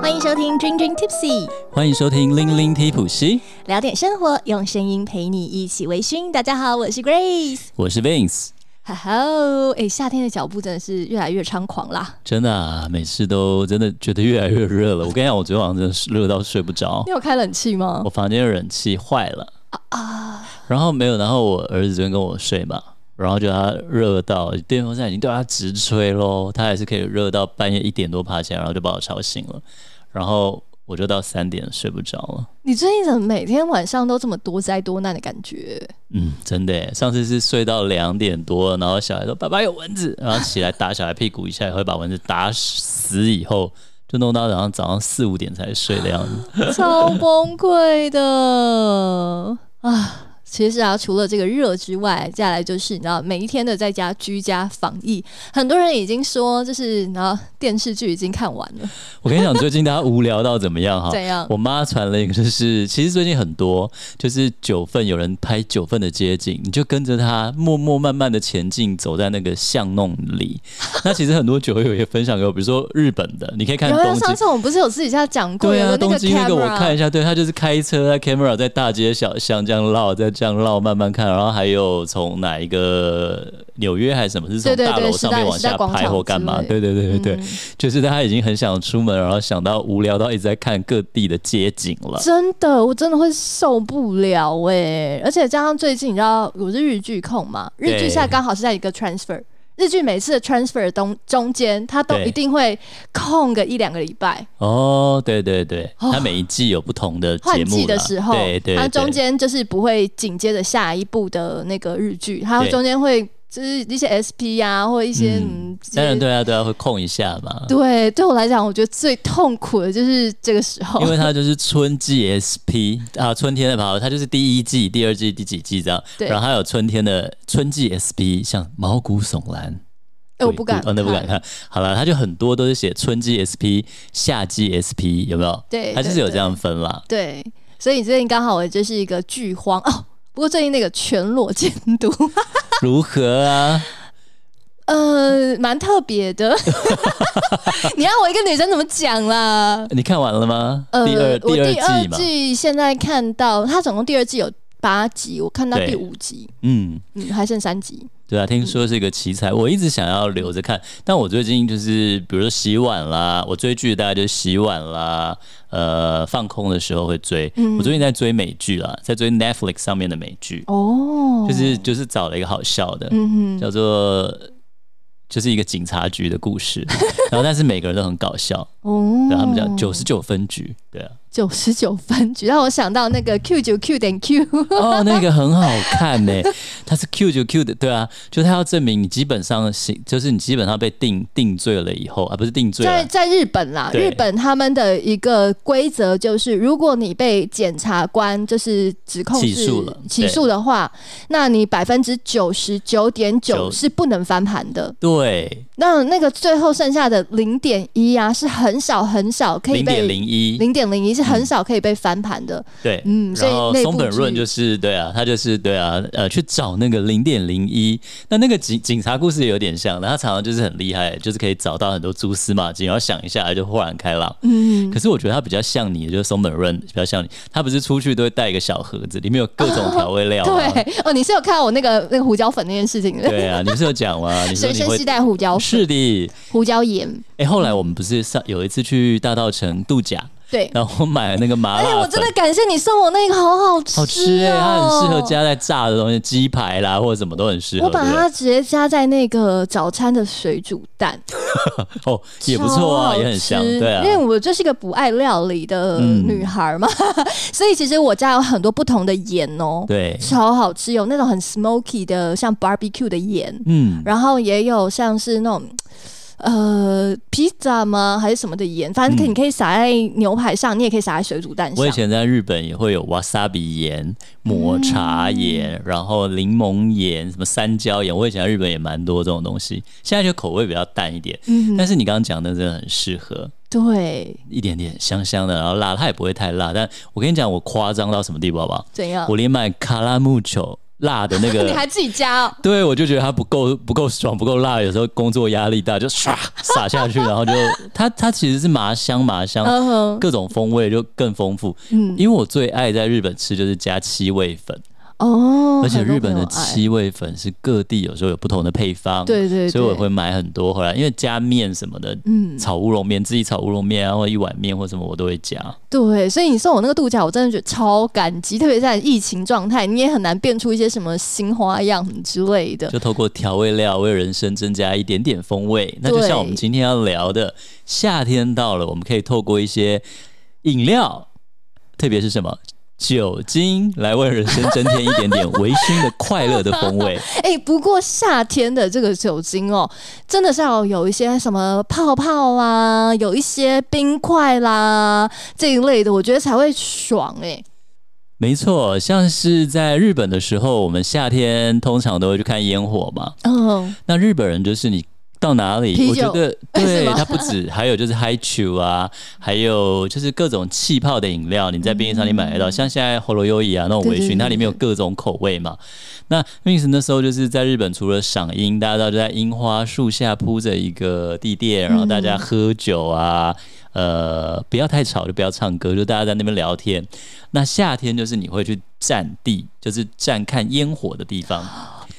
欢迎收听 Dream Dream Tipsy，欢迎收听《零零 T 普西》，聊点生活，用声音陪你一起微醺。大家好，我是 Grace，我是 Vince。哈哈，哎，夏天的脚步真的是越来越猖狂啦！真的啊，每次都真的觉得越来越热了。我跟你讲，我昨天晚上真的是热到睡不着。你有开冷气吗？我房间的冷气坏了啊，然后没有，然后我儿子昨天跟我睡嘛。然后就他热到电风扇已经对他直吹喽，他还是可以热到半夜一点多爬起来，然后就把我吵醒了，然后我就到三点睡不着了。你最近怎么每天晚上都这么多灾多难的感觉？嗯，真的，上次是睡到两点多，然后小孩说爸爸有蚊子，然后起来打小孩屁股一下，也会把蚊子打死，以后就弄到然后早上四五点才睡的样子，超崩溃的啊！其实啊，除了这个热之外，接下来就是你知道，每一天的在家居家防疫，很多人已经说，就是然后电视剧已经看完了。我跟你讲，最近大家无聊到怎么样哈？怎样？我妈传了一个，就是其实最近很多，就是九份有人拍九份的街景，你就跟着他默默慢慢的前进，走在那个巷弄里。那其实很多酒友也分享给我，比如说日本的，你可以看东京。上次我们不是有私底下讲过？对啊，东京那个我看一下，对他就是开车在 camera 在大街小巷这样绕在。这样绕慢慢看，然后还有从哪一个纽约还是什么，是从大楼上面往下拍或干嘛？对对对对对，就是他已经很想出门，然后想到无聊到一直在看各地的街景了。真的，我真的会受不了哎！而且加上最近你知道我是日剧控嘛，日剧现在刚好是在一个 transfer。日剧每次的 transfer 中中间，它都一定会空个一两个礼拜。哦，对对对，它每一季有不同的换季的时候，对对，它中间就是不会紧接着下一部的那个日剧，它中间会。就是一些 SP 啊，或一些嗯，当然对啊，对啊，会控一下嘛。对，对我来讲，我觉得最痛苦的就是这个时候，因为它就是春季 SP 啊，春天的跑，它就是第一季、第二季、第几季这样。对。然后还有春天的春季 SP，像毛骨悚然。哎，我不敢，哦，那不敢看。好了，它就很多都是写春季 SP、夏季 SP，有没有？对，它就是有这样分啦。对，所以你最近刚好我就是一个剧荒哦。不过最近那个全裸监督如何啊？呃，蛮特别的。你让我一个女生怎么讲啦？你看完了吗？呃，第二第二季现在看到它总共第二季有八集，我看到第五集，嗯嗯，还剩三集。对啊，听说是一个奇才，我一直想要留着看，但我最近就是比如说洗碗啦，我追剧大概就是洗碗啦，呃，放空的时候会追。我最近在追美剧啦，在追 Netflix 上面的美剧。哦，就是就是找了一个好笑的，叫做就是一个警察局的故事，然后但是每个人都很搞笑。哦，然后他们叫九十九分局，对啊。九十九 分局让我想到那个 Q 九 Q 点 Q 哦，那个很好看呢。它是 Q 九 Q 的，对啊，就他要证明你基本上是，就是你基本上被定定罪了以后，而不是定罪。在在日本啦，日本他们的一个规则就是，如果你被检察官就是指控起诉了起诉的话，那你百分之九十九点九是不能翻盘的。对，那那个最后剩下的零点一啊，是很少很少可以被零点零一零点零一。是很少可以被翻盘的，对，嗯，然后松本润就是对啊，他就是对啊，呃，去找那个零点零一，那那个警警察故事也有点像，他常常就是很厉害，就是可以找到很多蛛丝马迹，然后想一下就豁然开朗，嗯，可是我觉得他比较像你，就是松本润比较像你，他不是出去都会带一个小盒子，里面有各种调味料，对，哦，你是有看到我那个那个胡椒粉那件事情的，对啊，你是有讲吗？你随身携带胡椒粉，是的，胡椒盐，哎，后来我们不是上有一次去大道城度假。对，然后我买了那个麻辣哎，我真的感谢你送我那个，好好吃，好吃哎，它很适合加在炸的东西，鸡排啦或者什么都很适合。我把它直接加在那个早餐的水煮蛋，哦，也不错啊，也很香，对啊。因为我就是一个不爱料理的女孩嘛，所以其实我家有很多不同的盐哦，对，超好吃，有那种很 smoky 的，像 barbecue 的盐，嗯，然后也有像是那种。呃，披萨吗？还是什么的盐？反正可你可以撒在牛排上，你也可以撒在水煮蛋上。我以前在日本也会有 wasabi 盐、抹茶盐，然后柠檬盐、什么三椒盐。我以前在日本也蛮多这种东西。现在就口味比较淡一点，嗯，但是你刚刚讲的真的很适合，对，一点点香香的，然后辣，它也不会太辣。但我跟你讲，我夸张到什么地步，好不好？怎样？我连买卡拉木球。辣的那个，你还自己加哦？对，我就觉得它不够不够爽，不够辣。有时候工作压力大，就唰撒下去，然后就它它其实是麻香麻香，各种风味就更丰富。嗯，因为我最爱在日本吃就是加七味粉。哦，而且日本的七味粉是各地有时候有不同的配方，对对，所以我会买很多回来，因为加面什么的，嗯，炒乌龙面自己炒乌龙面，啊，或一碗面或什么我都会加。对，所以你送我那个度假，我真的觉得超感激，特别在疫情状态，你也很难变出一些什么新花样之类的。就透过调味料为人生增加一点点风味，那就像我们今天要聊的，夏天到了，我们可以透过一些饮料，特别是什么？酒精来为人生增添一点点微醺的快乐的风味。哎，不过夏天的这个酒精哦，真的是要有一些什么泡泡啦，有一些冰块啦这一类的，我觉得才会爽哎。没错，像是在日本的时候，我们夏天通常都会去看烟火嘛。嗯，那日本人就是你。到哪里？我觉得 对它不止，还有就是 Hi Chu 啊，还有就是各种气泡的饮料，你在便利商店买得到。像现在 l o y o 啊那种微醺，它里面有各种口味嘛。那 Vince 那时候就是在日本，除了赏樱，大家知道就在樱花树下铺着一个地垫，然后大家喝酒啊，呃，不要太吵，就不要唱歌，就大家在那边聊天。那夏天就是你会去占地，就是站看烟火的地方。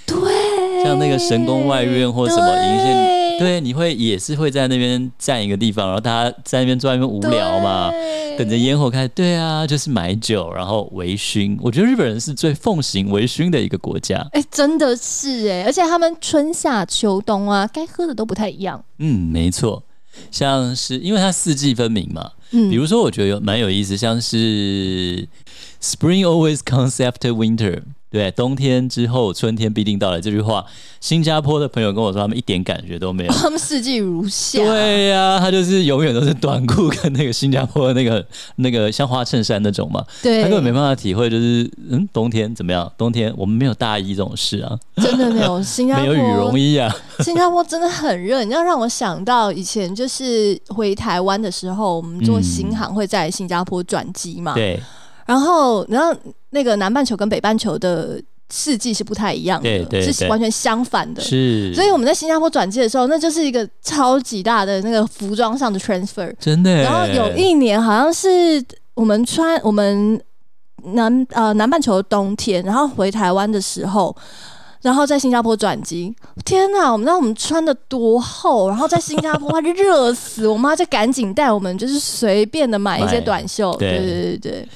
对。像那个神宫外院或什么银线，对，你会也是会在那边站一个地方，然后大家在那边坐在那边无聊嘛，等着烟火开。对啊，就是买酒，然后微醺。我觉得日本人是最奉行微醺的一个国家。哎，真的是哎，而且他们春夏秋冬啊，该喝的都不太一样。嗯，没错，像是因为它四季分明嘛。嗯，比如说我觉得有蛮有意思，像是 Spring always comes after winter。对，冬天之后，春天必定到来。这句话，新加坡的朋友跟我说，他们一点感觉都没有。他们四季如夏。对呀，他就是永远都是短裤跟那个新加坡的那个那个像花衬衫那种嘛。对，他根本没办法体会，就是嗯，冬天怎么样？冬天我们没有大衣这种事啊，真的没有。新加坡没有羽绒衣啊。新加坡真的很热，你要让我想到以前就是回台湾的时候，我们坐新航会在新加坡转机嘛。对。然后，然后那个南半球跟北半球的四季是不太一样的，是完全相反的。是，所以我们在新加坡转机的时候，那就是一个超级大的那个服装上的 transfer，真的。然后有一年好像是我们穿我们南呃南半球的冬天，然后回台湾的时候。然后在新加坡转机，天哪！我们知道我们穿的多厚，然后在新加坡就热死，我妈就赶紧带我们，就是随便的买一些短袖。对对对对。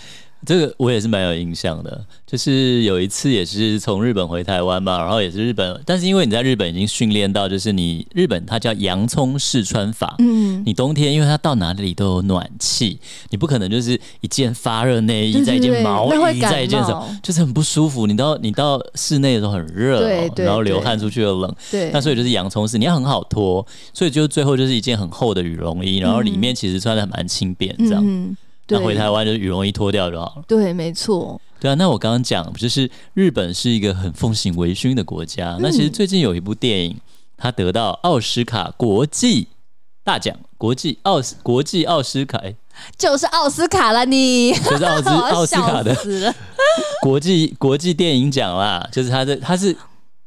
这个我也是蛮有印象的，就是有一次也是从日本回台湾嘛，然后也是日本，但是因为你在日本已经训练到，就是你日本它叫洋葱式穿法，嗯，你冬天因为它到哪里都有暖气，你不可能就是一件发热内衣再一件毛衣再一件什么，就是很不舒服。你到你到室内的时候很热，然后流汗出去又冷，对，那所以就是洋葱式，你要很好脱，所以就最后就是一件很厚的羽绒衣，然后里面其实穿的蛮轻便这样。那回台湾就羽绒衣脱掉就好了。对，没错。对啊，那我刚刚讲就是日本是一个很奉行微醺的国家。那其实最近有一部电影，它得到奥斯卡国际大奖，国际奥斯国际奥斯卡，就是奥斯卡了，你 就是奥斯奥斯卡的 国际国际电影奖啦。就是它的，它是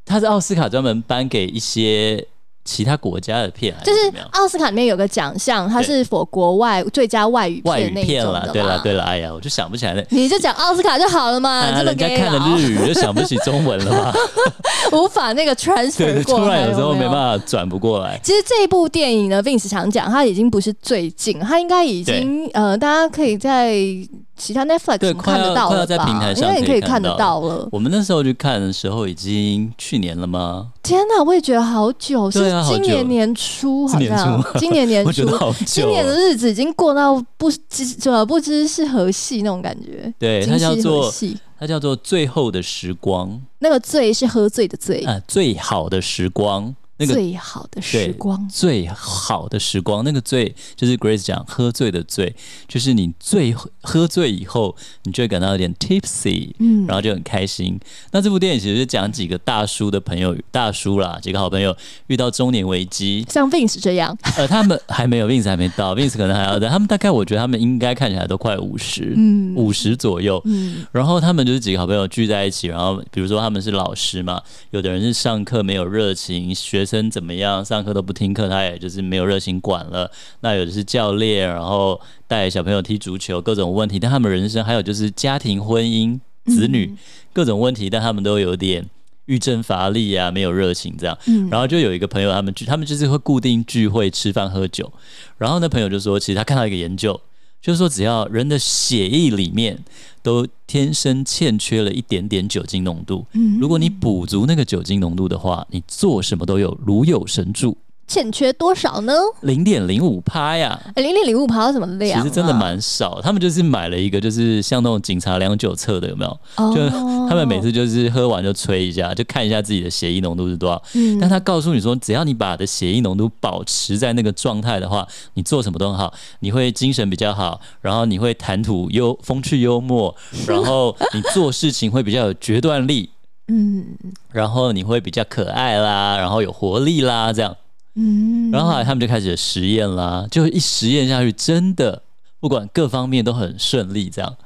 它是奥斯卡专门颁给一些。其他国家的片就是奥斯卡里面有个奖项，它是否国外最佳外语外语片了？对啦对啦，哎呀，我就想不起来了。你就讲奥斯卡就好了嘛，人家看了日语就想不起中文了嘛，无法那个 transfer 过来，突然有时候没办法转不过来。其实这一部电影呢，Vince 想讲，它已经不是最近，它应该已经呃，大家可以在。其他 Netflix 看得到了吧？因为你可以看得到了。我们那时候去看的时候，已经去年了吗？天哪，我也觉得好久，是 今年年初，好像今年年初，今年的日子已经过到不知怎不知是何夕那种感觉。对，它叫做它叫做最后的时光。那个醉是喝醉的醉啊，最好的时光。那个最好的时光，最好的时光，那个醉就是 Grace 讲喝醉的醉，就是你醉喝醉以后，你就会感到有点 tipsy，嗯，然后就很开心。那这部电影其实是讲几个大叔的朋友，大叔啦，几个好朋友遇到中年危机，像 Vince 这样，呃，他们还没有 Vince 还没到，Vince 可能还要等，他们大概我觉得他们应该看起来都快五十，嗯，五十左右，嗯，然后他们就是几个好朋友聚在一起，然后比如说他们是老师嘛，有的人是上课没有热情，学生怎么样？上课都不听课，他也就是没有热情管了。那有的是教练，然后带小朋友踢足球，各种问题。但他们人生还有就是家庭、婚姻、子女各种问题，但他们都有点郁症乏力啊，没有热情这样。然后就有一个朋友，他们聚，他们就是会固定聚会、吃饭、喝酒。然后那朋友就说，其实他看到一个研究。就是说，只要人的血液里面都天生欠缺了一点点酒精浓度，如果你补足那个酒精浓度的话，你做什么都有如有神助。欠缺多少呢？零点零五趴呀！零点零五趴什么量？其实真的蛮少。他们就是买了一个，就是像那种警察量酒测的，有没有？就他们每次就是喝完就吹一下，就看一下自己的血液浓度是多少。嗯。但他告诉你说，只要你把的血液浓度保持在那个状态的话，你做什么都很好，你会精神比较好，然后你会谈吐幽风趣幽默，然后你做事情会比较有决断力，嗯，然后你会比较可爱啦，然后有活力啦，这样。嗯，然后后来他们就开始实验啦，就一实验下去，真的不管各方面都很顺利，这样。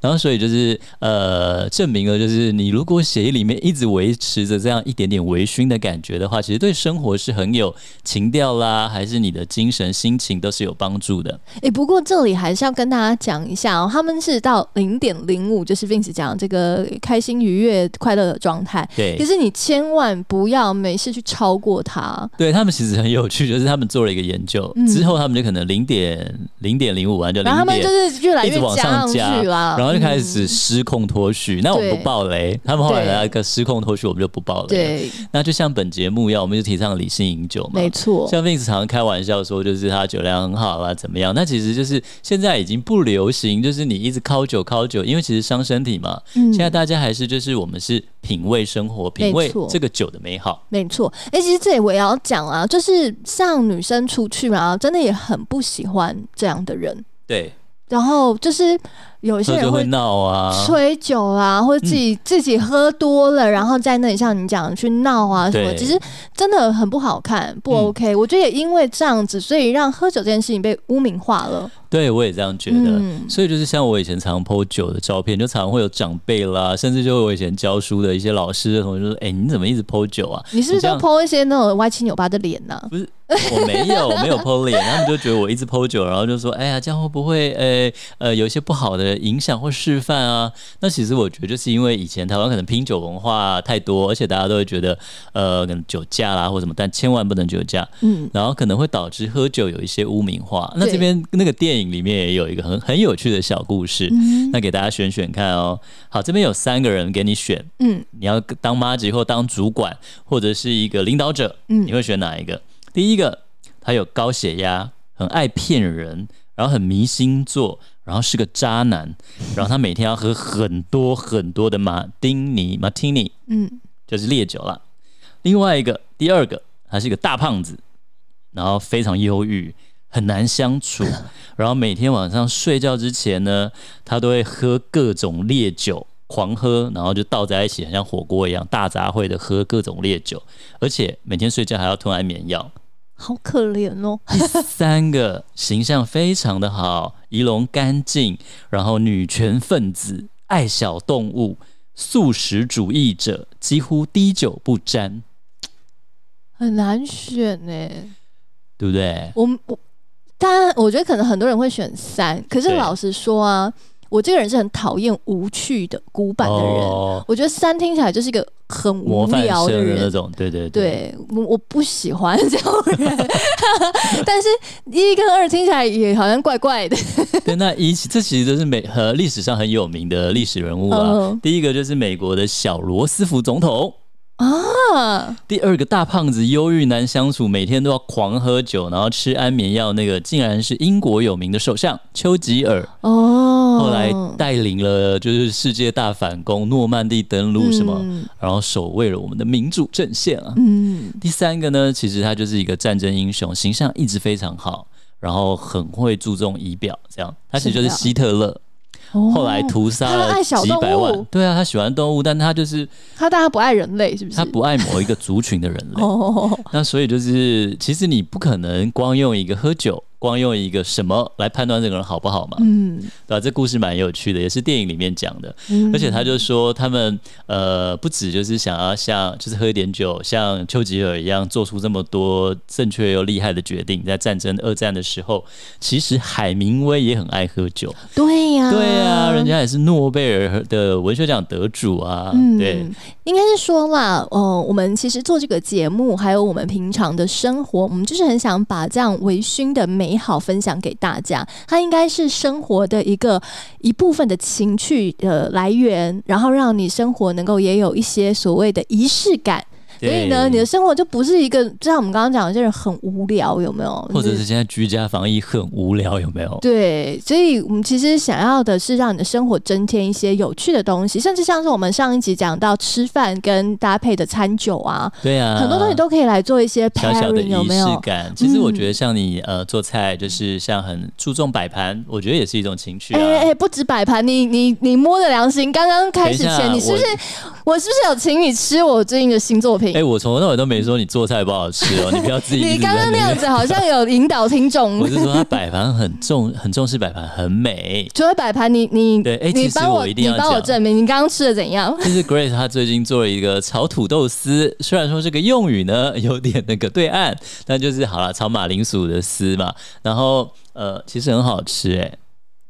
然后，所以就是呃，证明了就是你如果血液里面一直维持着这样一点点微醺的感觉的话，其实对生活是很有情调啦，还是你的精神心情都是有帮助的。哎，不过这里还是要跟大家讲一下哦，他们是到零点零五，就是 Vince 讲这个开心愉悦快乐的状态。对，可是你千万不要没事去超过它。对他们其实很有趣，就是他们做了一个研究之后，他们就可能零点零点零五完就然后他们就是越来越往上加，然后。然后就开始失控脱序，那我们不爆雷。他们后来来一个失控脱序，我们就不爆雷。对，那就像本节目一样，我们就提倡理性饮酒嘛。没错，像 Vince 常常开玩笑说，就是他酒量很好啊，怎么样？那其实就是现在已经不流行，就是你一直靠酒靠酒，因为其实伤身体嘛。嗯，现在大家还是就是我们是品味生活，品味这个酒的美好。没错，哎，其实这里我也要讲啊，就是像女生出去嘛，真的也很不喜欢这样的人。对。然后就是有一些人会闹啊，吹酒啊，或者自己自己喝多了，然后在那里像你讲去闹啊什么，其实真的很不好看，不 OK。我觉得也因为这样子，所以让喝酒这件事情被污名化了。对，我也这样觉得。嗯所以就是像我以前常 po 酒的照片，就常常会有长辈啦，甚至就我以前教书的一些老师的同学说：“哎，你怎么一直 po 酒啊？你是不是就 po 一些那种歪七扭八的脸呢？”不是，我没有，我没有 po 脸。他们就觉得我一直 po 酒，然后就说：“哎呀，这样会不会呃呃有一些不好的影响或示范啊？”那其实我觉得就是因为以前台湾可能拼酒文化太多，而且大家都会觉得呃可能酒驾啦或什么，但千万不能酒驾。嗯，然后可能会导致喝酒有一些污名化。那这边那个电影。里面也有一个很很有趣的小故事，那给大家选选看哦。好，这边有三个人给你选，嗯，你要当妈吉或当主管或者是一个领导者，嗯，你会选哪一个？第一个，他有高血压，很爱骗人，然后很迷星座，然后是个渣男，然后他每天要喝很多很多的马丁尼马丁尼，嗯，就是烈酒了。另外一个，第二个，他是一个大胖子，然后非常忧郁。很难相处，然后每天晚上睡觉之前呢，他都会喝各种烈酒，狂喝，然后就倒在一起，很像火锅一样，大杂烩的喝各种烈酒，而且每天睡觉还要吞安眠药，好可怜哦。第 三个形象非常的好，仪容干净，然后女权分子，爱小动物，素食主义者，几乎滴酒不沾，很难选呢，对不对？我我。当然，我觉得可能很多人会选三，可是老实说啊，我这个人是很讨厌无趣的古板的人。我觉得三听起来就是一个很无聊的人那种，对对对，我我不喜欢这种人。但是一跟二听起来也好像怪怪的。对，那一这其实都是美和历史上很有名的历史人物啊。第一个就是美国的小罗斯福总统。啊。第二个大胖子忧郁难相处，每天都要狂喝酒，然后吃安眠药，那个竟然是英国有名的首相丘吉尔哦。后来带领了就是世界大反攻，诺曼底登陆什么，然后守卫了我们的民主阵线啊。嗯。第三个呢，其实他就是一个战争英雄，形象一直非常好，然后很会注重仪表，这样他其实就是希特勒。后来屠杀了几百万，对啊，他喜欢动物，但他就是他，但他不爱人类，是不是？他不爱某一个族群的人类。那所以就是，其实你不可能光用一个喝酒。光用一个什么来判断这个人好不好嘛？嗯，对吧？这故事蛮有趣的，也是电影里面讲的。而且他就说，他们呃，不止就是想要像，就是喝一点酒，像丘吉尔一样做出这么多正确又厉害的决定，在战争二战的时候，其实海明威也很爱喝酒。对呀，对呀，人家也是诺贝尔的文学奖得主啊。对，应该是说啦，哦，我们其实做这个节目，还有我们平常的生活，我们就是很想把这样微醺的美。美好分享给大家，它应该是生活的一个一部分的情趣的来源，然后让你生活能够也有一些所谓的仪式感。所以呢，你的生活就不是一个，就像我们刚刚讲的，这人很无聊，有没有？或者是现在居家防疫很无聊，有没有？对，所以我们其实想要的是让你的生活增添一些有趣的东西，甚至像是我们上一集讲到吃饭跟搭配的餐酒啊，对啊，很多东西都可以来做一些小小的仪式感。其实我觉得像你呃做菜，就是像很注重摆盘，我觉得也是一种情趣。哎哎，不止摆盘，你你你摸着良心，刚刚开始前你是不是我是不是有请你吃我最近的新作品？哎，我从头到尾都没说你做菜不好吃哦，你不要自己。你刚刚那样子好像有引导听众。我是说他摆盘很重，很重视摆盘，很美。除了摆盘，你你对，哎，其实我一定要帮我证明，你刚刚吃的怎样？就是 Grace 她最近做了一个炒土豆丝，虽然说这个用语呢有点那个对岸，但就是好了，炒马铃薯的丝嘛。然后呃，其实很好吃哎。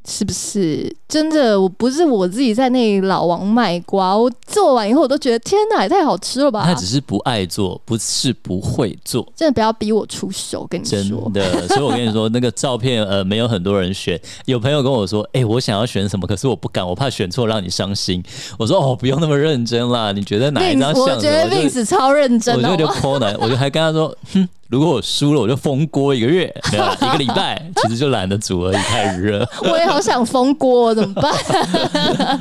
是不是真的？我不是我自己在那里老王卖瓜，我做完以后我都觉得天哪，也太好吃了吧！他只是不爱做，不是不会做。真的不要逼我出手，跟你说。真的，所以我跟你说，那个照片呃，没有很多人选。有朋友跟我说，哎，我想要选什么，可是我不敢，我怕选错让你伤心。我说哦，不用那么认真啦，你觉得哪一张像？我觉得 Vince 超认真，我就就泼男，我就还跟他说，哼。如果我输了，我就封锅一个月，一个礼拜，其实就懒得煮而已，太热。我也好想封锅，怎么办？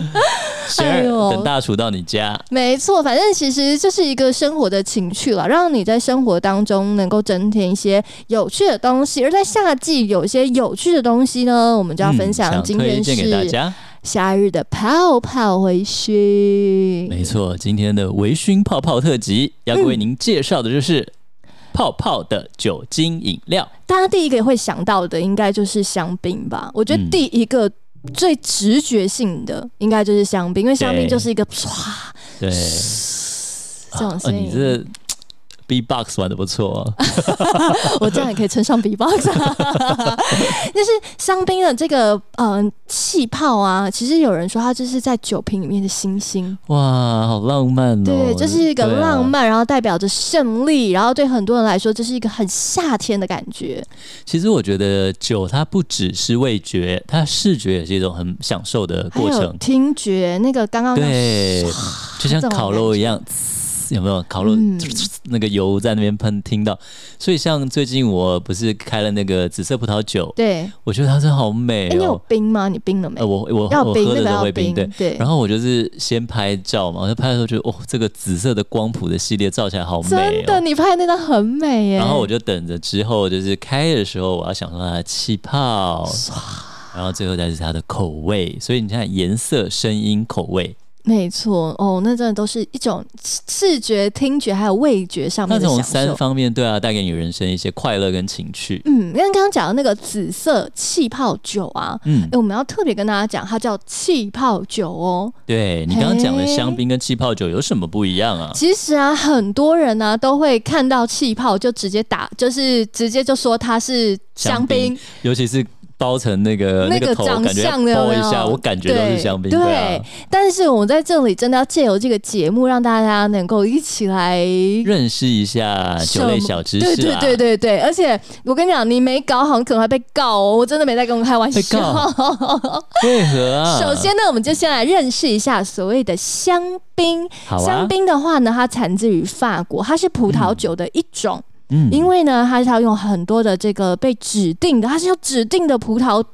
等大厨到你家。没错，反正其实这是一个生活的情趣了，让你在生活当中能够增添一些有趣的东西。而在夏季有一些有趣的东西呢，我们就要分享。今天是夏日的泡泡微醺。没错，今天的微醺泡泡特辑要为您介绍的就是。泡泡的酒精饮料，大家第一个会想到的应该就是香槟吧？我觉得第一个最直觉性的应该就是香槟，因为香槟就是一个唰，对，这种声音。B-box 玩的不错，我这样也可以称上 B-box。就是香槟的这个嗯气泡啊，其实有人说它就是在酒瓶里面的星星。哇，好浪漫哦！对，这是一个浪漫，然后代表着胜利，然后对很多人来说，这是一个很夏天的感觉。其实我觉得酒它不只是味觉，它视觉也是一种很享受的过程。听觉那个刚刚对，就像烤肉一样。有没有烤肉那个油在那边喷？听到，所以像最近我不是开了那个紫色葡萄酒，对我觉得它真的好美。你有冰吗？你冰了没？我我我喝的时候会冰，对对。然后我就是先拍照嘛，我就拍的时候觉得哦，这个紫色的光谱的系列照起来好美。真的，你拍的那张很美耶。然后我就等着之后就是开的时候，我要享受它的气泡，然后最后再是它的口味。所以你看，颜色、声音、口味。没错哦，那真的都是一种视觉、听觉还有味觉上面的享受。三方面对啊，带给你人生一些快乐跟情趣。嗯，因为刚刚讲的那个紫色气泡酒啊，嗯，哎，我们要特别跟大家讲，它叫气泡酒哦。对你刚刚讲的香槟跟气泡酒有什么不一样啊？其实啊，很多人呢都会看到气泡就直接打，就是直接就说它是香槟，尤其是。包成那个那个头，长感觉相的有没有包一下，我感觉都是香槟。对但是我在这里真的要借由这个节目，让大家能够一起来认识一下酒类小知识啊。对对对对对，而且我跟你讲，你没搞好，可能会被告哦。我真的没在跟我开玩笑。为何啊？首先呢，我们就先来认识一下所谓的香槟。啊香槟的话呢，它产自于法国，它是葡萄酒的一种。嗯因为呢，它是要用很多的这个被指定的，它是要指定的葡萄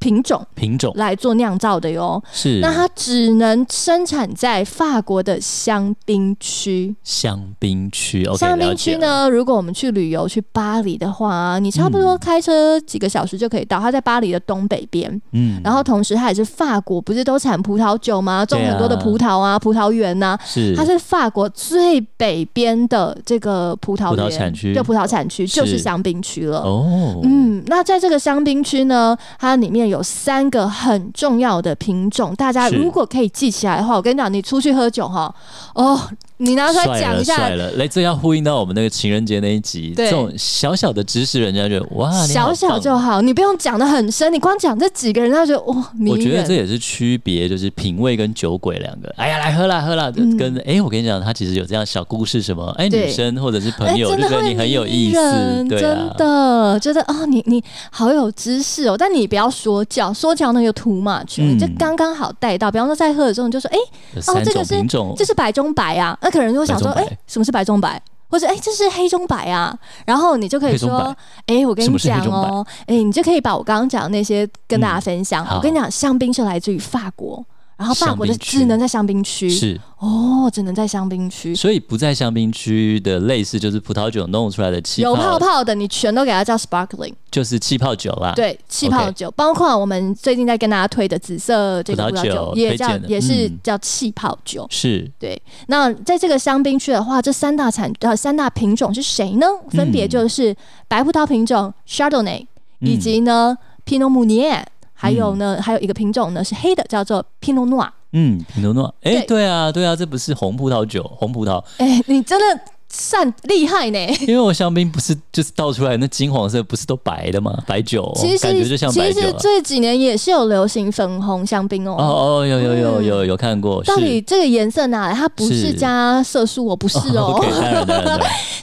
品种品种来做酿造的哟。是那它只能生产在法国的香槟区。香槟区香槟？区呢，如果我们去旅游去巴黎的话，你差不多嗯开车几个小时就可以到。它在巴黎的东北边，嗯然后同时它也是法国，不是都产葡萄酒吗？种很多的葡萄啊，葡萄园呐、是它是法国最北边的这个葡萄园产区就葡萄产区就是是香槟区了。哦，嗯，那在这个香槟区呢，它里面有三个很重要的品种，大家如果可以记起来的话，我跟你讲，你出去喝酒哈，哦，你拿出来讲一下。帅，了，来，这要呼应到我们那个情人节那一集，对。这种小小的知识，人家觉得哇，小小就好，你不用讲的很深，你光讲这几个人，他就觉得哇，迷我觉得这也是区别，就是品味跟酒鬼两个。哎呀，来喝啦喝啦，嗯。跟哎、我跟你讲，他其实有这样小故事，什么哎，对女生或者是朋哎，友就觉得你很有意思，真对啊，的觉得哦，你你好有知识哦，但你不要说教，说教那个 too much，、嗯。就刚刚好带到。比方说在喝的时候，你就说，哎、有三种这个是，这是白中白啊，那可能就会想说，哎、什么是白中白？或者哎、这是黑中白啊，然后你就可以说白，哎、我跟你讲哦，哎、你就可以把我刚刚讲的那些跟大家分享。嗯我跟你讲，香槟是来自于法国，然后法国的只能在香槟区，是，哦，只能在香槟区，所以不在香槟区的类似就是葡萄酒弄出来的气有泡泡，的你全都给它叫 sparkling。就是气泡酒啦。，对，气泡酒包括我们最近在跟大家推的紫色这个葡萄酒酒，也叫也是嗯叫气泡酒。是。对，那在这个香槟区的话，这三大产呃三大品种是谁呢？分别嗯就是白葡萄品种 Chardonnay，、以及呢 Pinot Meunier，还有呢、还有一个品种呢是黑的，叫做 Pinot Noir。嗯，皮诺诺，哎、对。对啊，对啊，这不是红葡萄酒，红葡萄，哎，你真的善厉害呢！因为我香槟不是就是倒出来那金黄色，不是都白的吗？白酒，其实感觉就像白酒、啊。其实这几年也是有流行粉红香槟哦。哦哦，有有有有有看过，到底这个颜色哪来？它不是是加色素我，不是哦。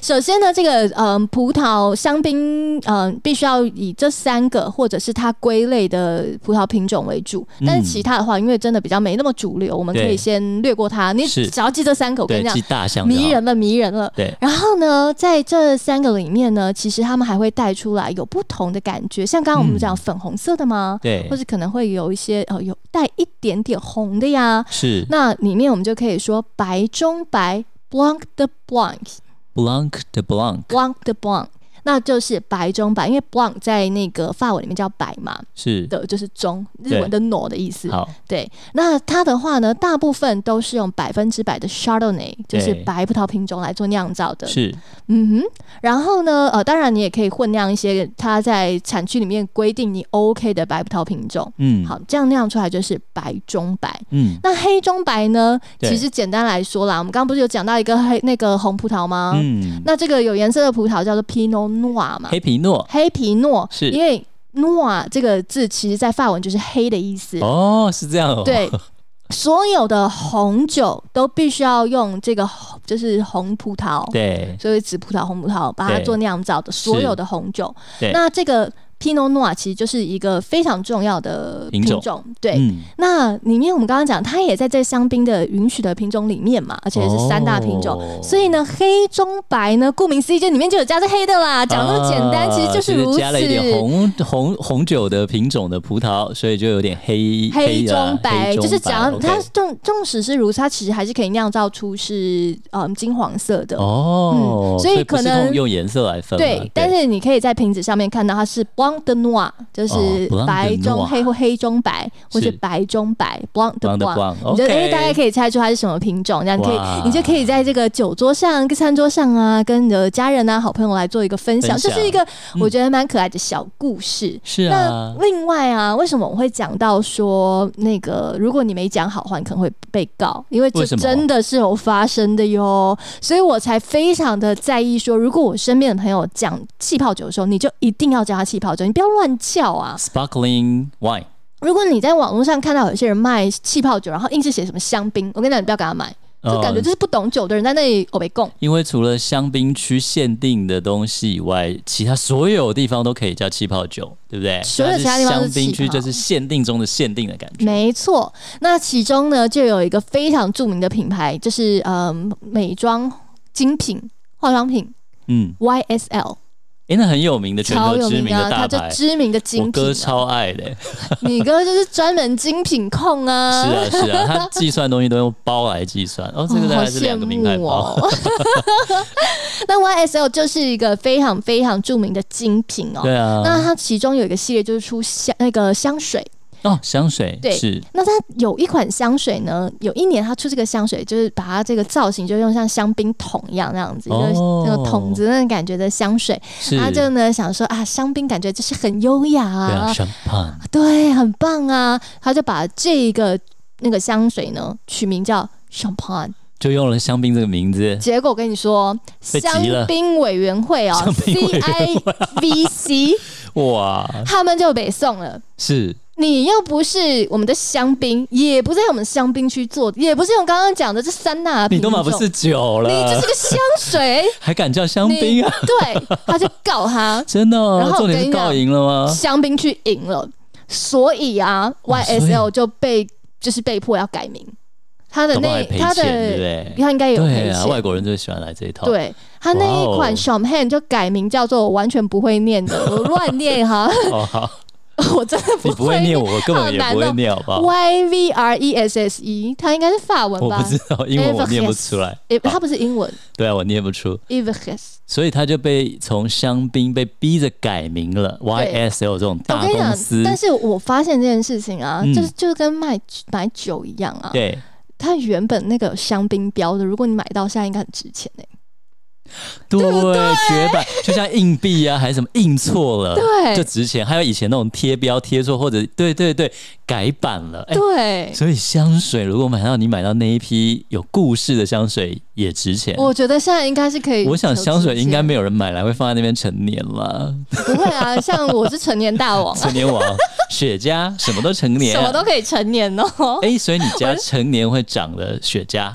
首先呢，这个嗯、葡萄香槟嗯、必须要以这三个或者是它归类的葡萄品种为主，但是其他的话，因为真的比较没那么主流，我们可以先略过它。你只要记这三个，我跟，你讲迷。人了，迷人了。对，然后呢，在这三个里面呢，其实他们还会带出来有不同的感觉，像刚刚我们讲粉红色的吗？对。或，者可能会有一些呃有带一点点红的呀。是。那里面我们就可以说白中白，blank the blank，blank the blank，blank the blanc，那就是白中白，因为 blanc 在那个法文里面叫白嘛，是的就是中，日文的 no 的意思。好，对，那它的话呢，大部分都是用百分之百的 Chardonnay，就是白葡萄品种来做酿造的。是嗯哼，然后呢，呃，当然你也可以混酿一些它在产区里面规定你 OK 的白葡萄品种。嗯，好，这样酿出来就是白中白。嗯，那黑中白呢？其实简单来说啦，我们刚刚不是有讲到一个黑那个红葡萄吗？嗯，那这个有颜色的葡萄叫做 Pinot Noir 嘛，黑皮诺。黑皮诺，是。因为 Noir 这个字其实在法文就是黑的意思。哦，是这样哦，对，所有的红酒都必须要用这个红就是红葡萄，对。所以紫葡萄、红葡萄把它做酿造的所有的红酒。对，那这个 Pinot Noir 其实就是一个非常重要的品种对。嗯，那里面我们刚刚讲，它也在这香槟的允许的品种里面嘛，而且是三大品种，哦所以呢，黑中白呢，顾名思义，就里面就有加这黑的啦。讲那么简单，啊其实就是如此。加了一点红红红酒的品种的葡萄，所以就有点黑黑中白，就是讲白它纵纵使是如此，它其实还是可以酿造出是嗯金黄色的。哦，嗯所以可能用用颜色来分嘛，对，但是你可以在瓶子上面看到它是 blanc de noir，就是白中黑或黑中白，或是是。白中白 blanc de Blanc de blanc。Blanc，你就 OK 哎，大概可以猜出它是什么品种，这样你可以，你就可以在这个酒桌上、跟餐桌上啊，跟你的家人啊、好朋友来做一个分享，这是一个嗯。我觉得蛮可爱的小故事。是啊。那，另外啊，为什么我会讲到说那个，如果你没讲好话，你可能会被告，因为这真的是有发生的哟，所以我才非常的在意说，如果我身边的朋友讲气泡酒的时候，你就一定要叫他气泡酒，你不要乱叫啊。Sparkling wine，如果你在网络上看到有些人卖气泡酒，然后硬是写什么香槟，我跟你讲，你不要给他买，就感觉哦就是不懂酒的人在那里我没供。因为除了香槟区限定的东西以外，其他所有地方都可以叫气泡酒，对不对？所有其他地方香槟区就是限定中的限定的感觉。没错，那其中呢就有一个非常著名的品牌，就是嗯美妆精品化妆品嗯，YSL，诶，那很有名的全球知名的大牌，就知名的精品、啊。哥超爱的。你哥就是专门精品控啊。是啊是啊，他计算东西都用包来计算。哦，这个大概是两个名牌包。哦。那 YSL 就是一个非常非常著名的精品哦。对啊，那它其中有一个系列就是出香那个香水，哦，香水对是那它有一款香水呢，有一年它出这个香水，就是把它这个造型就用像香槟桶一样那样子，就是哦那个桶子那种感觉的香水。他就呢想说啊，香槟感觉就是很优雅对啊对，很棒啊。他就把这个那个香水呢取名叫 Champagne。就用了香槟这个名字。结果我跟你说，香槟委员会啊香槟委员会，CIVC，哇，他们就北送了。是你又不是我们的香槟，也不在我们香槟区做，也不是用刚刚讲的这三大你品种，都嘛不是酒了，你就是个香水，还敢叫香槟啊？对，他就告他，真的哦然，后我重点是跟告赢了吗？香槟去赢了，所以啊，YSL 就被就是被迫要改名，他的那他的对？他应该有赔对啊，外。国人最喜欢来这一套。，对他那一款 Champagne 就改名叫做我完全不会念的，我乱念哈，我真的你不会念，我根本也不会念，好不好？Y V R E S S E，它应该是法文吧？我不？知道，英文我念不出来。诶，它不是英文。对啊，我念不出，e v e s 所以他就被从香槟被逼着改名了。YSL 这种大公司，，但是我发现这件事情啊，嗯。就是就是跟卖买酒一样啊，对，它原本那个香槟标的，如果你买到，现在应该很值钱哎、对，绝版，就像硬币啊，还是什么印错了，对就值钱。还有以前那种贴标贴错，或者对对对改版了，哎、对，所以香水如果买到你买到那一批有故事的香水也值钱。我觉得现在应该是可以。我想香水应该没有人买来会放在那边成年了，不会啊，像我是成年大王啊，陈年王、雪茄什么都成年、什么都可以成年哦。哎、所以你家成年会长的雪茄，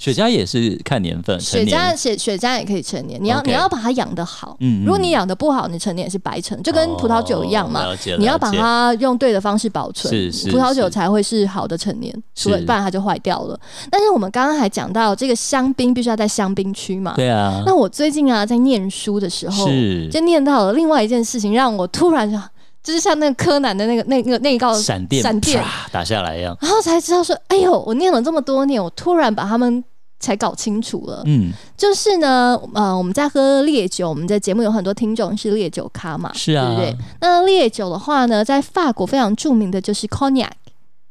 雪茄也是看年份，雪茄雪雪茄也可以成年，你要你要把它养得好。如果你养得不好，你成年也是白成，就跟葡萄酒一样嘛。哦你要把它用对的方式保存，葡萄酒才会是好的成年，是除了不然它就坏掉了。但是我们刚刚还讲到，这个香槟必须要在香槟区嘛。对啊，那我最近啊，在念书的时候，是就念到了另外一件事情，让我突然就就是像那个柯南的那个那个那一道闪电闪电，打下来一样。然后才知道说，哎呦，我念了这么多年，我突然把他们才搞清楚了。嗯，就是呢，呃，我们在喝烈酒，我们的节目有很多听众是烈酒咖嘛，是啊对不对？那烈酒的话呢，在法国非常著名的就是 cognac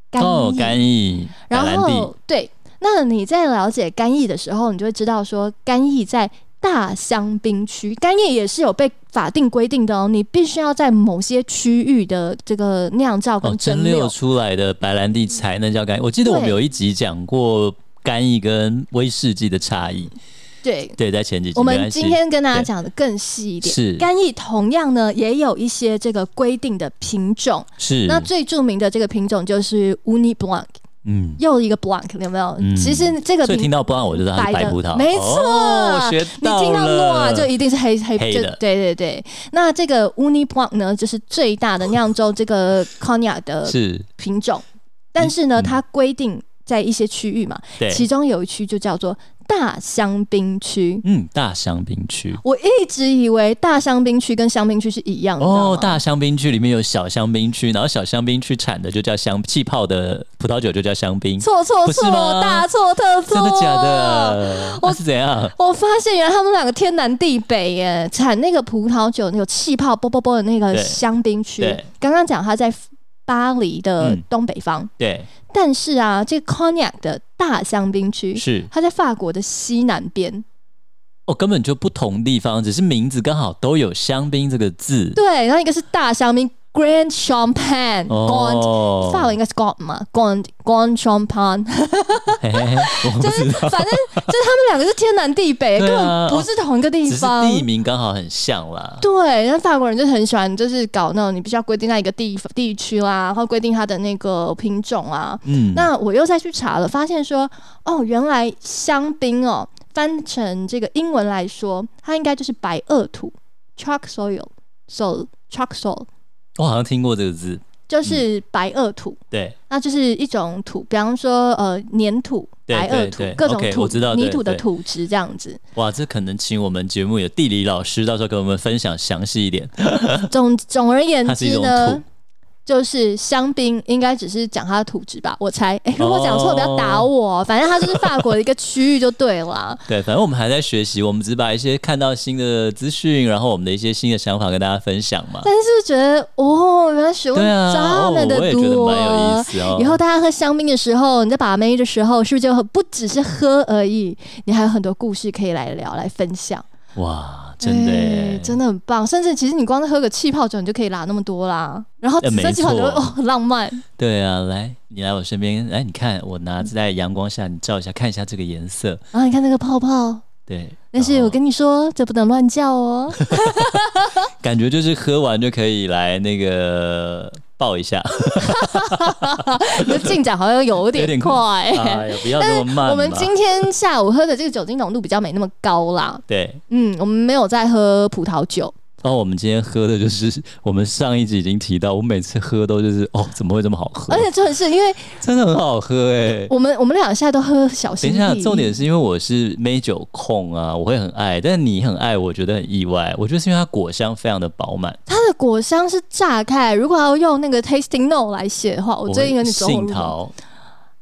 干哦，邑，干邑、白然后，对，那你在了解干邑的时候，你就会知道说干邑在。大香槟区干邑也是有被法定规定的哦，你必须要在某些区域的这个酿造哦，跟蒸馏，出来的白兰地才能叫干邑。我记得我们有一集讲过干邑跟威士忌的差异。对，对，在前几集我们今天跟大家讲的更细一点。是。干邑同样呢，也有一些这个规定的品种。是。那最著名的这个品种就是 Uni Blanc，嗯，又一个 Blanc，有没有？嗯。其实这个品所以听到不然我就知道它是白葡萄，没错。你听到了 Noir 就一定是黑黑的。对对对。那这个 Uni Blanc 呢，就是最大的 酿造这个 Cognac 的是。品种，但是呢，嗯。它规定在一些区域嘛，其中有一区就叫做大香槟区。嗯，大香槟区。我一直以为大香槟区跟香槟区是一样的，哦，大香槟区里面有小香槟区，然后小香槟区产的就叫香气泡的葡萄酒就叫香槟，错错错，大错特错，真的假？的？我是怎样？我发现原来他们两个天南地北耶，产那个葡萄酒有气泡啵啵啵的那个香槟区。刚刚讲他在巴黎的嗯东北方，对，但是啊，这个 Cognac 的大香槟区，是它在法国的西南边。哦，根本就不同地方，只是名字刚好都有香槟这个字。对，然后一个是大香槟 Grand Champagne，Grand 法文应该是 Grand 嘛，Grand Grand Champagne，就是反正就是他们两个是天南地北，根本不是同一个地方，地名刚好很像啦。对，那法国人就很喜欢，就是搞那种你必须要规定在一个地地区啦，然后规定它的那个品种啊。嗯，那我又再去查了，发现说，哦，原来香槟哦，翻成这个英文来说，它应该就是白垩土 （chalk soil），so chalk soil。我好像听过这个字，就是白垩土，对，那就是一种土，比方说呃粘土、白垩土、各种土、泥土的土质这样子。哇，这可能请我们节目有地理老师到时候给我们分享详细一点。总总而言之呢。就是香槟，应该只是讲它的土质吧，我猜。哎，如果讲错，不要打我。反正它就是法国的一个区域就对了。对，反正我们还在学习，我们只把一些看到新的资讯，然后我们的一些新的想法跟大家分享嘛。但是觉得哦，原来学问这么的多，蛮有意思哦。以后大家喝香槟的时候，你在把妹的时候，是不是就不只是喝而已？你还有很多故事可以来聊，来分享。哇，真的，真的很棒。甚至其实你光是喝个气泡酒，你就可以拿那么多啦。然后紫色气泡酒哦，很 浪漫。对啊，来，你来我身边，来，你看我拿在阳光下，你照一下，看一下这个颜色。然后你看那个泡泡，对。但是我跟你说，这不能乱叫哦。感觉就是喝完就可以来那个。抱一下，你的进展好像有点快，哎呀，不要那么慢。我们今天下午喝的这个酒精浓度比较没那么高啦。对，嗯，我们没有在喝葡萄酒。然后我们今天喝的就是 我们上一集已经提到，我每次喝都就是哦，怎么会这么好喝？而且真的是因为真的很好喝哎。我们我们俩现在都喝小心。等一下，重点是因为我是美酒控啊，我会很爱，但是你很爱，我觉得很意外。我觉得是因为它果香非常的饱满，它的果香是炸开。如果要用那个 tasting note 来写的话，我最近有点杏桃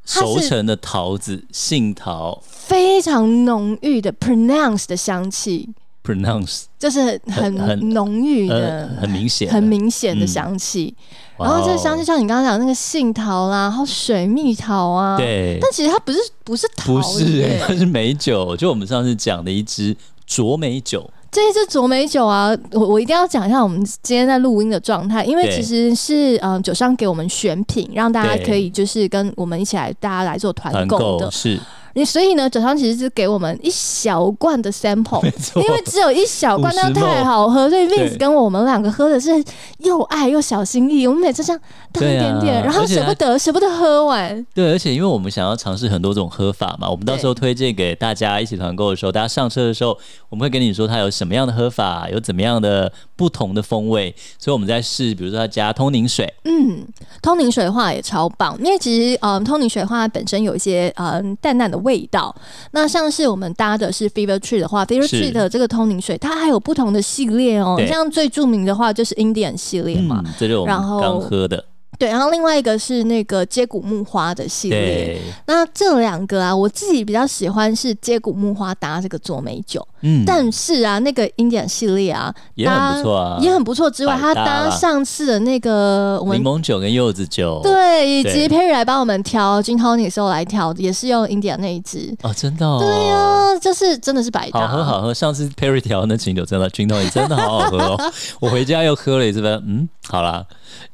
熟成的桃子，杏桃非常浓郁的 pronounce 的香气。Pronounce 就是很很浓郁的，很明显，很明显的香气。然后这个香气像你刚刚讲那个杏桃啦，然后水蜜桃啊，对。但其实它不是不是桃，不是，它是美酒。就我们上次讲的一支卓美酒，这一支卓美酒啊，我我一定要讲一下我们今天在录音的状态，因为其实是嗯酒商给我们选品，让大家可以就是跟我们一起来，大家来做团购的，是。所以呢，早上其实是给我们一小罐的 sample，因为只有一小罐，那太好喝，所以 Vince 跟我们两个喝的是又爱又小心翼翼。我们每次这样倒一点点，然后舍不得舍不得喝完。对，而且因为我们想要尝试很多种喝法嘛，我们到时候推荐给大家一起团购的时候，大家上车的时候，我们会跟你说它有什么样的喝法，有怎么样的不同的风味。所以我们在试，比如说它加通灵水，嗯，通灵水的话也超棒，因为其实嗯，通灵水的话本身有一些嗯淡淡的。味道，那像是我们搭的是 Fever Tree 的话，Fever Tree 的这个通灵水，它还有不同的系列哦。像最著名的话就是 Indian 系列嘛，这就我们刚喝的。对，然后另外一个是那个接骨木花的系列。那这两个啊，我自己比较喜欢是接骨木花搭这个做美酒。嗯，但是啊，那个经典系列啊，也很不错啊，也很不错。之外，它搭上次的那个柠檬酒跟柚子酒，对，以及 Perry 来帮我们调金 Tony 的时候来调，也是用经典那一支哦，真的。对呀，就是真的是百搭，好喝好喝。上次 Perry 调那琴酒真的金 Tony 真的好好喝哦，我回家又喝了一次，嗯，好啦。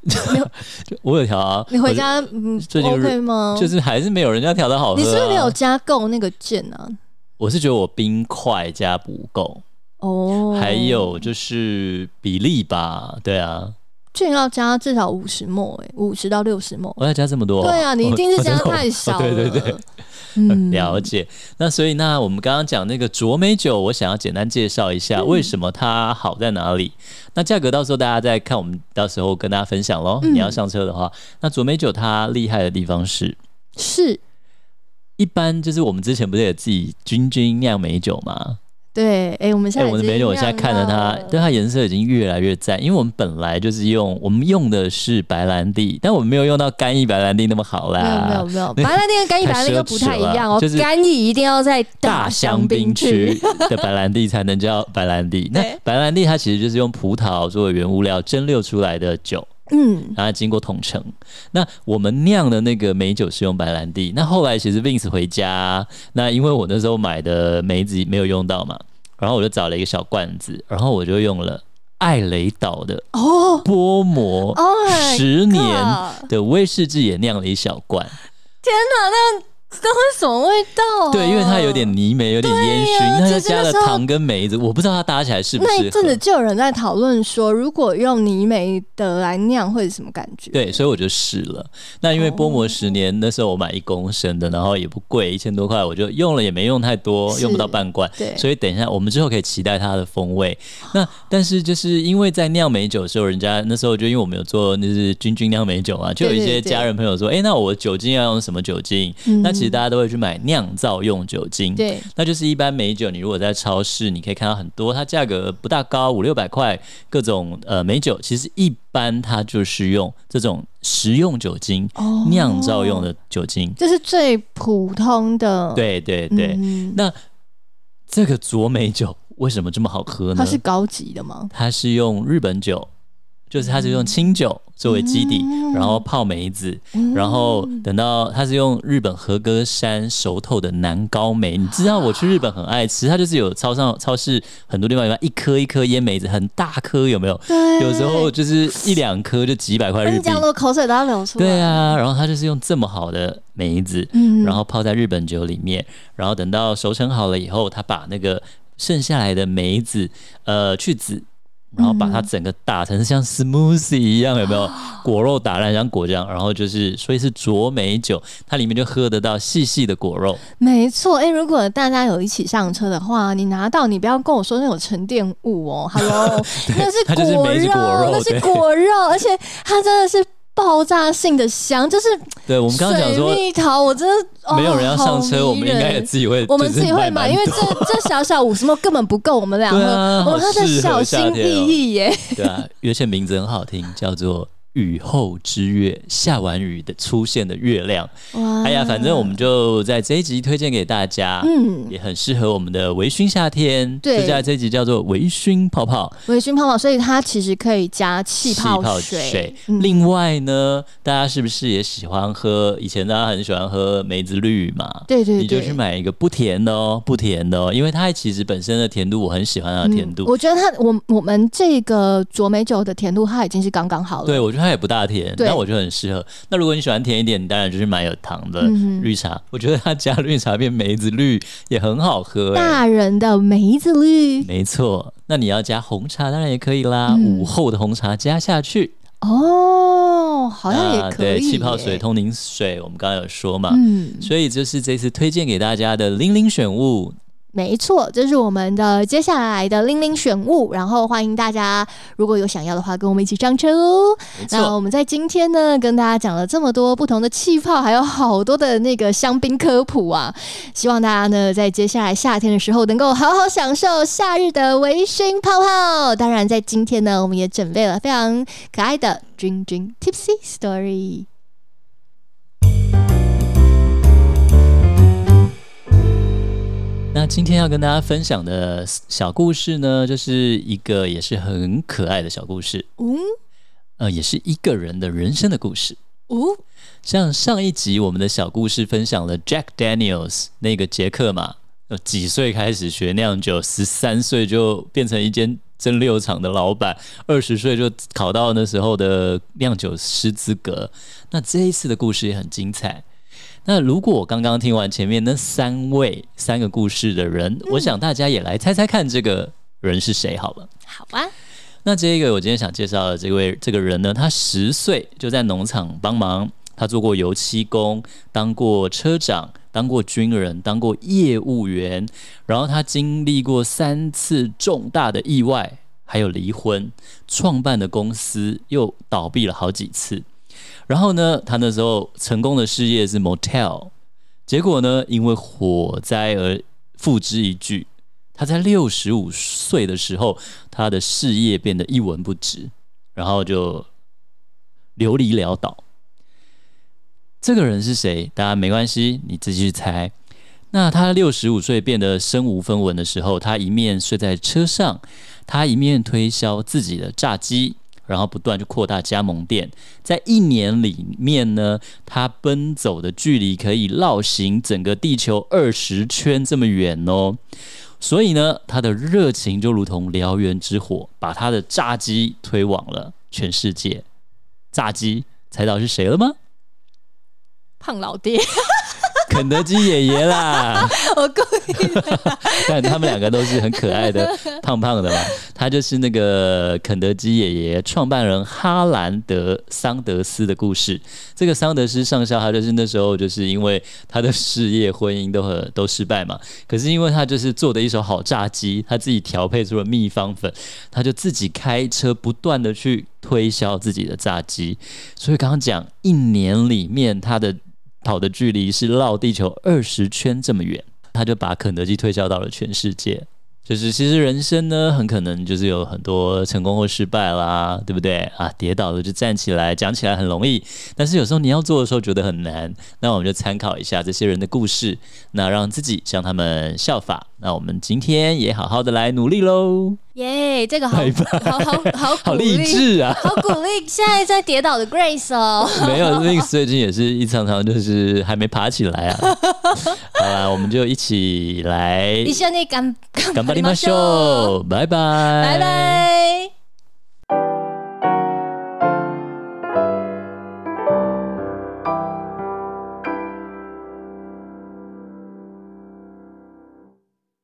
我有调啊，你回家嗯，OK 吗？就是还是没有人家调的好喝。你是不是没有加购那个键呢？我是觉得我冰块加不够哦，还有就是比例吧，对啊，这要加至少五十沫哎，五十到六十沫，我要加这么多？对啊，你一定是 加太少了，对对对。了解，那所以那我们刚刚讲那个卓美酒，我想要简单介绍一下为什么它好在哪里。那价格到时候大家再看，我们到时候跟大家分享喽。你要上车的话，那卓美酒它厉害的地方是是，一般就是我们之前不是也自己君君酿美酒吗？对，哎，我们现在我的美酒，我现在看着它，对它颜色已经越来越赞。因为我们本来就是用，我们用的是白兰地，但我们没有用到干邑白兰地那么好啦。没有没有没有，白兰地跟干邑白兰地又不太一样哦。就是干邑一定要在大香槟区的白兰地才能叫白兰地。那 白兰地它其实就是用葡萄作为原物料蒸馏出来的酒。嗯，然后经过统称。那我们酿的那个美酒是用白兰地。那后来其实 Vince 回家，那因为我那时候买的梅子没有用到嘛，然后我就找了一个小罐子，然后我就用了艾雷岛的哦波摩十年的威士忌也酿了一小罐。天哪，那。什么味道？对，因为它有点泥煤，有点烟熏，那就加了糖跟梅子，我不知道它搭起来是不是。那一阵子就有人在讨论说，如果用泥煤的来酿会是什么感觉？对，所以我就试了。那因为波摩十年那时候我买一公升的，然后也不贵，一千多块，我就用了也没用太多，用不到半罐。对，所以等一下我们之后可以期待它的风味。那但是就是因为在酿美酒的时候，人家那时候就因为我们有做那是君君酿美酒嘛，就有一些家人朋友说，哎，那我酒精要用什么酒精？那其实大家都会去买酿造用酒精，对，那就是一般美酒。你如果在超市，你可以看到很多，它价格不大高，五六百块，各种呃美酒，其实一般它就是用这种食用酒精酿造用的酒精，这是最普通的。对对对，那这个佐美酒为什么这么好喝呢？它是高级的吗？它是用日本酒。就是它是用清酒作为基底，然后泡梅子，然后等到它是用日本和歌山熟透的南高梅。你知道我去日本很爱吃，它就是有超上超市很多地方有，一颗一颗腌梅子，很大颗，有没有？有时候就是一两颗就几百块日币。讲的口水都要流出来。对啊，然后它就是用这么好的梅子，然后泡在日本酒里面，然后等到熟成好了以后，他把那个剩下来的梅子呃去籽。然后把它整个打成像 smoothie 一样，有没有果肉打烂像果酱？然后就是，所以是卓美酒，它里面就喝得到细细的果肉。没错，哎，如果大家有一起上车的话，你拿到你不要跟我说那种沉淀物哦，Hello，那是果肉，那是果肉，而且它真的是。爆炸性的香，就是对我们刚刚讲说蜜桃，我真的没有人要上车，我们应该也自己会，我们自己会买，因为这这小小五十毛根本不够我们两个，我们的小心翼翼耶。对啊，而且名字很好听，叫做。雨后之月，下完雨的出现的月亮。哎呀，反正我们就在这一集推荐给大家，嗯，也很适合我们的微醺夏天。对，在这一集叫做微醺泡泡，微醺泡泡，所以它其实可以加气泡水。另外呢，大家是不是也喜欢喝？以前大家很喜欢喝梅子绿嘛？对对，你就去买一个不甜的哦，不甜的哦，因为它其实本身的甜度我很喜欢它的甜度。我觉得它，我我们这个卓美酒的甜度，它已经是刚刚好了。对，我觉得。它也不大甜，那我就很适合。那如果你喜欢甜一点，你当然就是买有糖的绿茶。我觉得它加绿茶变梅子绿也很好喝。大人的梅子绿，没错。那你要加红茶，当然也可以啦。午后的红茶加下去，哦，好像也可以。气泡水、通灵水，我们刚刚有说嘛。嗯，所以就是这次推荐给大家的零零选物。没错，这是我们的接下来的零零选物，然后欢迎大家如果有想要的话，跟我们一起上车哦。那我们在今天呢，跟大家讲了这么多不同的气泡，还有好多的那个香槟科普啊，希望大家呢在接下来夏天的时候能够好好享受夏日的微醺泡泡。当然，在今天呢，我们也准备了非常可爱的 Dream Dream Tipsy Story。那今天要跟大家分享的小故事呢，就是一个也是很可爱的小故事。嗯，呃，也是一个人的人生的故事。哦，像上一集我们的小故事分享了 Jack Daniels 那个杰克嘛，几岁开始学酿酒，十三岁就变成一间蒸馏厂的老板，二十岁就考到那时候的酿酒师资格。那这一次的故事也很精彩。那如果我刚刚听完前面那三位三个故事的人，我想大家也来猜猜看这个人是谁好了。好吧。那这一个我今天想介绍的这位这个人呢，他十岁就在农场帮忙，他做过油漆工，当过车长，当过军人，当过业务员，然后他经历过三次重大的意外，还有离婚，创办的公司又倒闭了好几次。然后呢，他那时候成功的事业是 motel，结果呢，因为火灾而付之一炬。他在六十五岁的时候，他的事业变得一文不值，然后就流离潦倒。这个人是谁？大家没关系，你自己去猜。那他六十五岁变得身无分文的时候，他一面睡在车上，他一面推销自己的炸鸡。然后不断就扩大加盟店，在一年里面呢，他奔走的距离可以绕行整个地球二十圈这么远哦。所以呢，他的热情就如同燎原之火，把他的炸鸡推往了全世界。炸鸡，猜到是谁了吗？胖老爹。肯德基爷爷啦，我故意的。但他们两个都是很可爱的胖胖的嘛。他就是那个肯德基爷爷创办人哈兰德桑德斯的故事。这个桑德斯上校，他就是那时候就是因为他的事业、婚姻都很都失败嘛。可是因为他就是做的一手好炸鸡，他自己调配出了秘方粉，他就自己开车不断的去推销自己的炸鸡。所以刚刚讲一年里面他的。跑的距离是绕地球二十圈这么远，他就把肯德基推销到了全世界。就是其实人生呢，很可能就是有很多成功或失败啦，对不对啊？跌倒了就站起来，讲起来很容易，但是有时候你要做的时候觉得很难。那我们就参考一下这些人的故事，那让自己向他们效法。那我们今天也好好的来努力喽。耶，这个好好好好励志啊！好鼓励现在在跌倒的 Grace 哦。没有最近也是一常常就是还没爬起来啊。好啦，我们就一起来。一緒に干干巴里马秀，拜拜，拜拜。